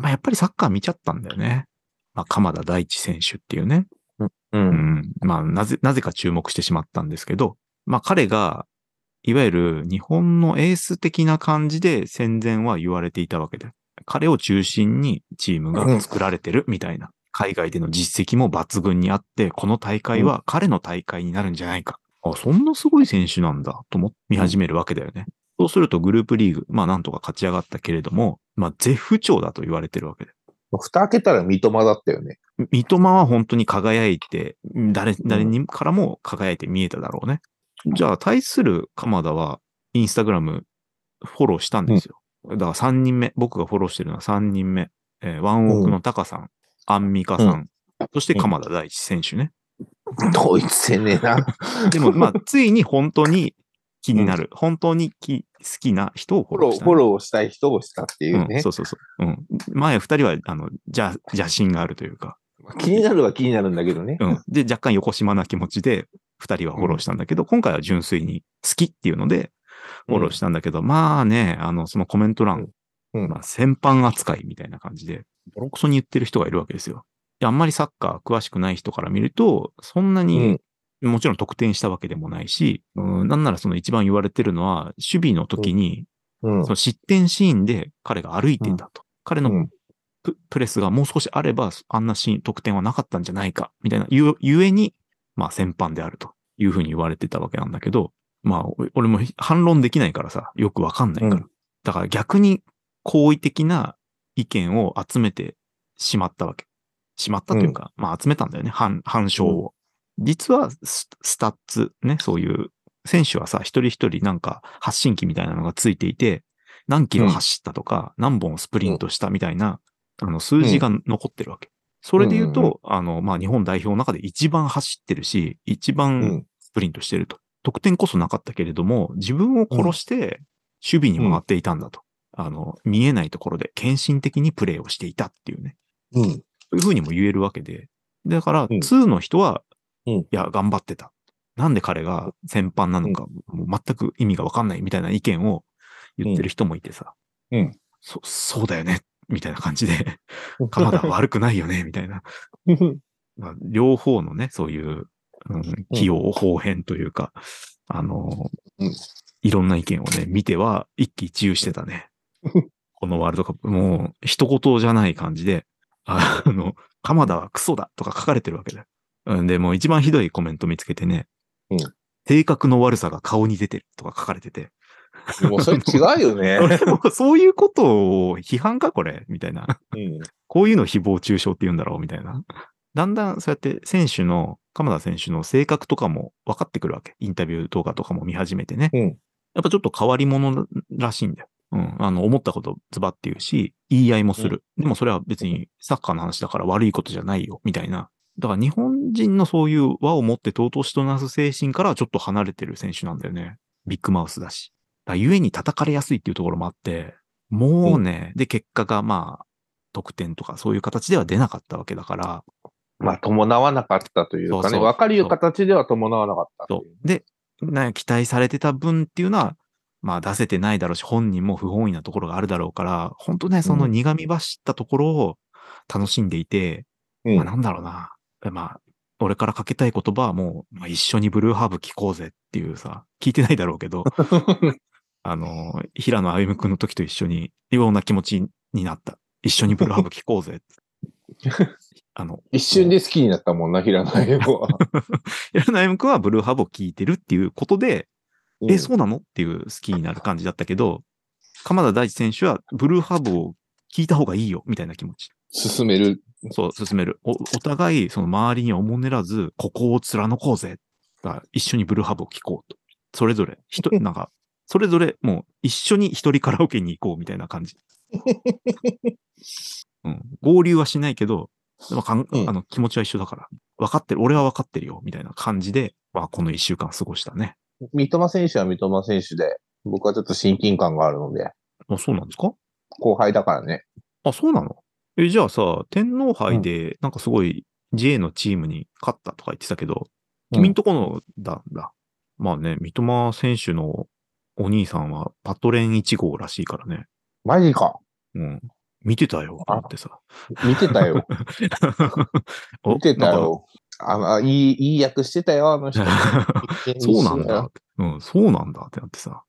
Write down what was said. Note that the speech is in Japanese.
まあ、やっぱりサッカー見ちゃったんだよね。まあ、鎌田大地選手っていうね。う。うんん。まあ、なぜ、なぜか注目してしまったんですけど、まあ、彼が、いわゆる日本のエース的な感じで戦前は言われていたわけで。彼を中心にチームが作られてるみたいな。海外での実績も抜群にあって、この大会は彼の大会になるんじゃないか。あ、そんなすごい選手なんだと思って見始めるわけだよね。そうするとグループリーグ、まあなんとか勝ち上がったけれども、まあ絶不調だと言われてるわけで。蓋開けたら三笘だったよね。三笘は本当に輝いて、誰、誰にからも輝いて見えただろうね。じゃあ、対する鎌田は、インスタグラムフォローしたんですよ。だから3人目、僕がフォローしてるのは3人目。えーワンオクのタカさん、アンミカさん、そして鎌田大地選手ね。統一せねえな。でも、まあ、ついに本当に気になる、本当にき好きな人をフォロー、したね、フォローしたい人をしたっていううん、ね。そうそうそう。うん。前二人は、あの、邪、邪心があるというか、気になるは気になるんだけどね。うん。で、若干横島な気持ちで、二人はフォローしたんだけど、今回は純粋に好きっていうので、フォローしたんだけど、まあね、あの、そのコメント欄、うんまあ、先般扱いみたいな感じで、ボロクソに言ってる人がいるわけですよ。であんまりサッカー詳しくない人から見ると、そんなに、もちろん得点したわけでもないし、うん、なんならその一番言われてるのは、守備の時に、うんそ。の失点シーンで彼が歩いていたと。彼のうんププレスがもう少しあれば、あんなシーン、得点はなかったんじゃないか、みたいな、ゆ、ゆえに、まあ、先般であるというふうに言われてたわけなんだけど、まあ、お俺も反論できないからさ、よくわかんないから。うんだから逆に好意的な意見を集めてしまったわけ。しまったというか、まあ集めたんだよね、反、反証を。実はス、スタッツ、ね、そういう、選手はさ、一人一人なんか発信機みたいなのがついていて、何キロ走ったとか、何本スプリントしたみたいな、あの、数字が残ってるわけ。それで言うと、うんうんあの、まあ、日本代表の中で一番走ってるし、一う番ん。スプリントしてると。得点こそなかったけれども、自分を殺して守備に回っていたんだと。あの、見えないところで献身的にプレーをしていたっていうね。うん。そういうふうにも言えるわけで。だから、うん2の人は、うんいや、頑張ってた。なんで彼が先般なのか、もう全く意味がわかんないみたいな意見を言ってる人もいてさ。うんそ、そうだよね。みたいな感じで、鎌田は悪くないよね、みたいな。まあ、両方のね、そういう、うん、器用方変というか、あの、うんいろんな意見をね、見ては一喜一憂してたね。このワールドカップ、もう、一言じゃない感じで、あの、鎌田はクソだとか書かれてるわけだよ。うんで、もう一番ひどいコメント見つけてね、うん性格の悪さが顔に出てるとか書かれてて、もうそれ違うよね。俺もそういうことを批判かこれ？みたいな。うん。こういうのを誹謗中傷って言うんだろう？みたいな。だんだんそうやって選手の、鎌田選手の性格とかも分かってくるわけ。インタビュー動画とかも見始めてね。うんやっぱちょっと変わり者らしいんだよ。うん。あの、思ったことズバって言うし、言い合いもする。でもそれは別にサッカーの話だから悪いことじゃないよ、みたいな。だから日本人のそういう和を持って尊しとなす精神からはちょっと離れてる選手なんだよね。ビッグマウスだし。だゆえに叩かれやすいっていうところもあって、もうね、で、結果がまあ、得点とかそういう形では出なかったわけだから、まあ、伴わなかったというかね、わかる形では伴わなかったで、な期待されてた分っていうのは、まあ出せてないだろうし、本人も不本意なところがあるだろうから、本当ね、その苦み走ったところを楽しんでいて、うん。まあなんだろうな。まあ、俺からかけたい言葉はもう、まあ、一緒にブルーハーブ聴こうぜっていうさ、聞いてないだろうけど、あの、平野歩夢くんの時と一緒に、ような気持ちになった。一緒にブルーハーブ聴こうぜ。あの、一瞬で好きになったもんな、平野歩夢は。平野歩夢くんはブルーハーブを聴いてるっていうことで、うんえ、そうなのっていう好きになる感じだったけど、鎌田大地選手はブルーハーブを聞いた方がいいよ、みたいな気持ち。進める。そう、進める。お、お互い、その周りにおもねらず、ここを貫こうぜ。一緒にブルーハーブを聞こうと。それぞれ、ひと、なんか、それぞれ、もう一緒に一人カラオケに行こうみたいな感じ。うん。合流はしないけど、でもかんうんあの気持ちは一緒だから。分かってる。俺は分かってるよ。みたいな感じで、まあ、この一週間過ごしたね。三笘選手は三笘選手で、僕はちょっと親近感があるので、あ、そうなんですか？後輩だからね。あ、そうなの？え、じゃあさ、天皇杯で、なんかすごい J のチームに勝ったとか言ってたけど、君んとこのだ、だ。まあね、三笘選手のお兄さんはパトレン1号らしいからね。マジか。うん。見てたよ、と思ってさ。見てたよ。お見てたよ。ああいい、いい役してたよ、あの人。そうなんだ。うん、そうなんだってなってさ。